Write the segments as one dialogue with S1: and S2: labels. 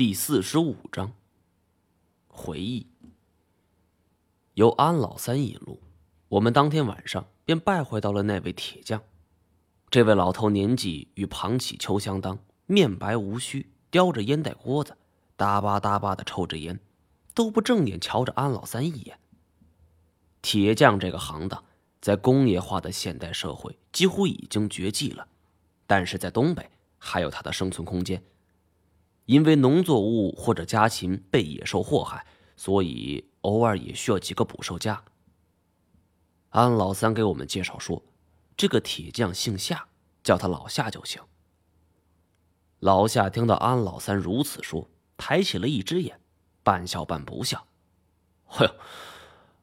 S1: 第四十五章回忆。由安老三引路，我们当天晚上便拜会到了那位铁匠。这位老头年纪与庞启秋相当，面白无须，叼着烟袋锅子，哒吧哒吧的抽着烟，都不正眼瞧着安老三一眼。铁匠这个行当，在工业化的现代社会几乎已经绝迹了，但是在东北还有它的生存空间。因为农作物或者家禽被野兽祸害，所以偶尔也需要几个捕兽夹。安老三给我们介绍说，这个铁匠姓夏，叫他老夏就行。老夏听到安老三如此说，抬起了一只眼，半笑半不笑。哎呦，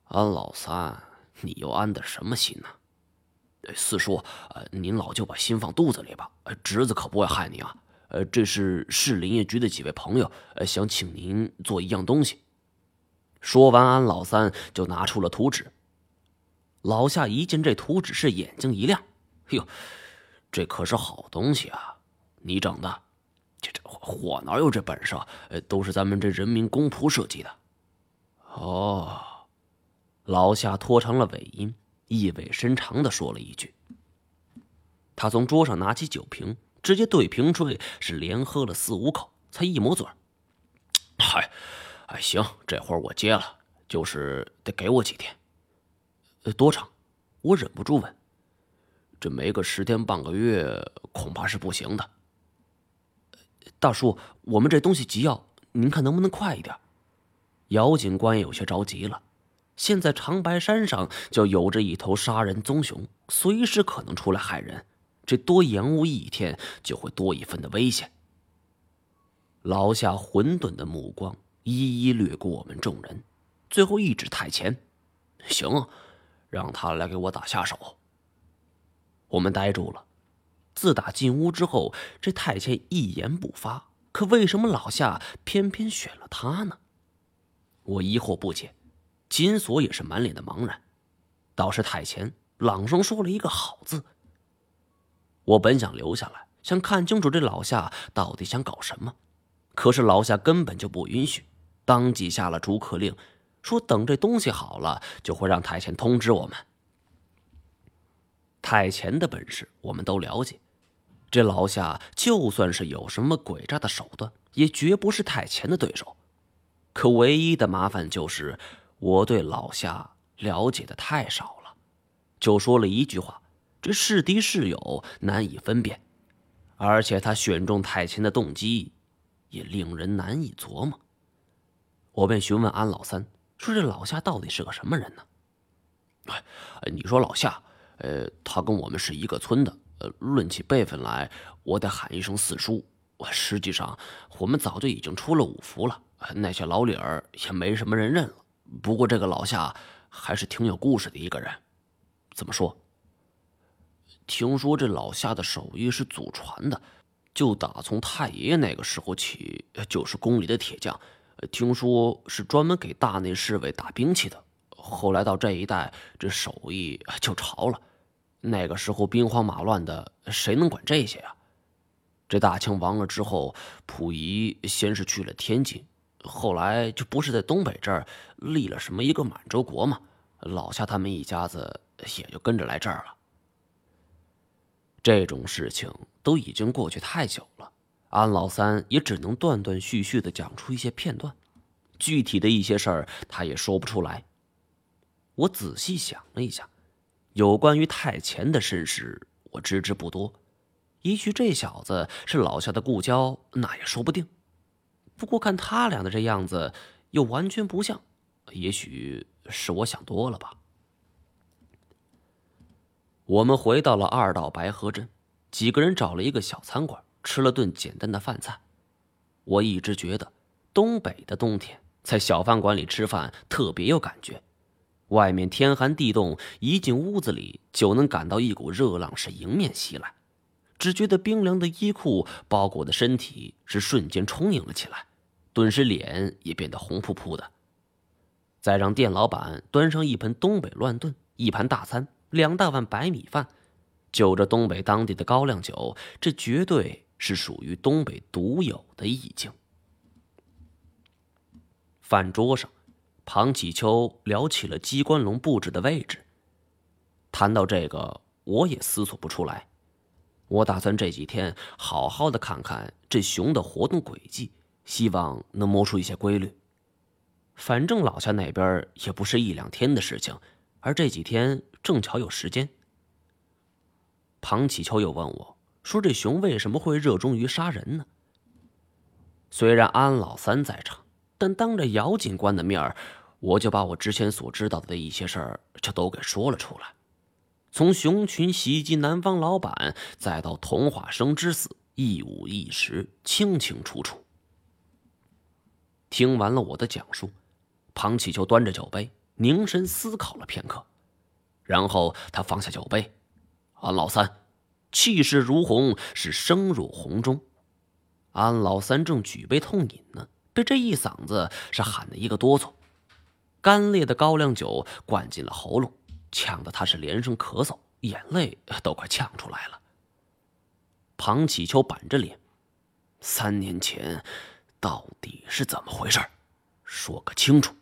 S1: 安老三，你又安的什么心呢？四叔，您老就把心放肚子里吧，侄子可不会害你啊。呃，这是市林业局的几位朋友，呃，想请您做一样东西。说完，安老三就拿出了图纸。老夏一见这图纸，是眼睛一亮：“哟，这可是好东西啊！你整的？这这我哪有这本事？呃，都是咱们这人民公仆设计的。”哦，老夏拖长了尾音，意味深长的说了一句。他从桌上拿起酒瓶。直接对瓶吹，是连喝了四五口，才一抹嘴嗨，哎，行，这活我接了，就是得给我几天。呃，多长？我忍不住问。这没个十天半个月，恐怕是不行的。大叔，我们这东西急要，您看能不能快一点？姚警官有些着急了。现在长白山上就有着一头杀人棕熊，随时可能出来害人。这多延误一天，就会多一分的危险。老夏混沌的目光一一掠过我们众人，最后一指太前：“行，让他来给我打下手。”我们呆住了。自打进屋之后，这太前一言不发，可为什么老夏偏偏选了他呢？我疑惑不解。金锁也是满脸的茫然。倒是太前朗声说了一个“好”字。我本想留下来，想看清楚这老夏到底想搞什么，可是老夏根本就不允许，当即下了逐客令，说等这东西好了，就会让太前通知我们。太前的本事我们都了解，这老夏就算是有什么诡诈的手段，也绝不是太前的对手。可唯一的麻烦就是我对老夏了解的太少了，就说了一句话。这是敌是友难以分辨，而且他选中太清的动机也令人难以琢磨。我便询问安老三说：“这老夏到底是个什么人呢？”哎，你说老夏，呃，他跟我们是一个村的，呃，论起辈分来，我得喊一声四叔。实际上，我们早就已经出了五福了，那些老理儿也没什么人认了。不过这个老夏还是挺有故事的一个人。怎么说？听说这老夏的手艺是祖传的，就打从太爷爷那个时候起，就是宫里的铁匠。听说是专门给大内侍卫打兵器的。后来到这一代，这手艺就潮了。那个时候兵荒马乱的，谁能管这些啊？这大清亡了之后，溥仪先是去了天津，后来就不是在东北这儿立了什么一个满洲国嘛？老夏他们一家子也就跟着来这儿了。这种事情都已经过去太久了，安老三也只能断断续续的讲出一些片段，具体的一些事儿他也说不出来。我仔细想了一下，有关于太前的身世我知之不多，也许这小子是老夏的故交，那也说不定。不过看他俩的这样子，又完全不像，也许是我想多了吧。我们回到了二道白河镇，几个人找了一个小餐馆，吃了顿简单的饭菜。我一直觉得，东北的冬天在小饭馆里吃饭特别有感觉。外面天寒地冻，一进屋子里就能感到一股热浪是迎面袭来，只觉得冰凉的衣裤包裹的身体是瞬间充盈了起来，顿时脸也变得红扑扑的。再让店老板端上一盆东北乱炖，一盘大餐。两大碗白米饭，就着东北当地的高粱酒，这绝对是属于东北独有的意境。饭桌上，庞启秋聊起了机关笼布置的位置。谈到这个，我也思索不出来。我打算这几天好好的看看这熊的活动轨迹，希望能摸出一些规律。反正老家那边也不是一两天的事情，而这几天正巧有时间。庞启秋又问我说：“这熊为什么会热衷于杀人呢？”虽然安老三在场，但当着姚警官的面我就把我之前所知道的一些事儿就都给说了出来。从熊群袭击南方老板，再到童话生之死，一五一十，清清楚楚。听完了我的讲述。庞启秋端着酒杯，凝神思考了片刻，然后他放下酒杯。安老三，气势如虹，是声入红中。安老三正举杯痛饮呢，被这一嗓子是喊的一个哆嗦，干裂的高粱酒灌进了喉咙，呛得他是连声咳嗽，眼泪都快呛出来了。庞启秋板着脸，三年前到底是怎么回事？说个清楚。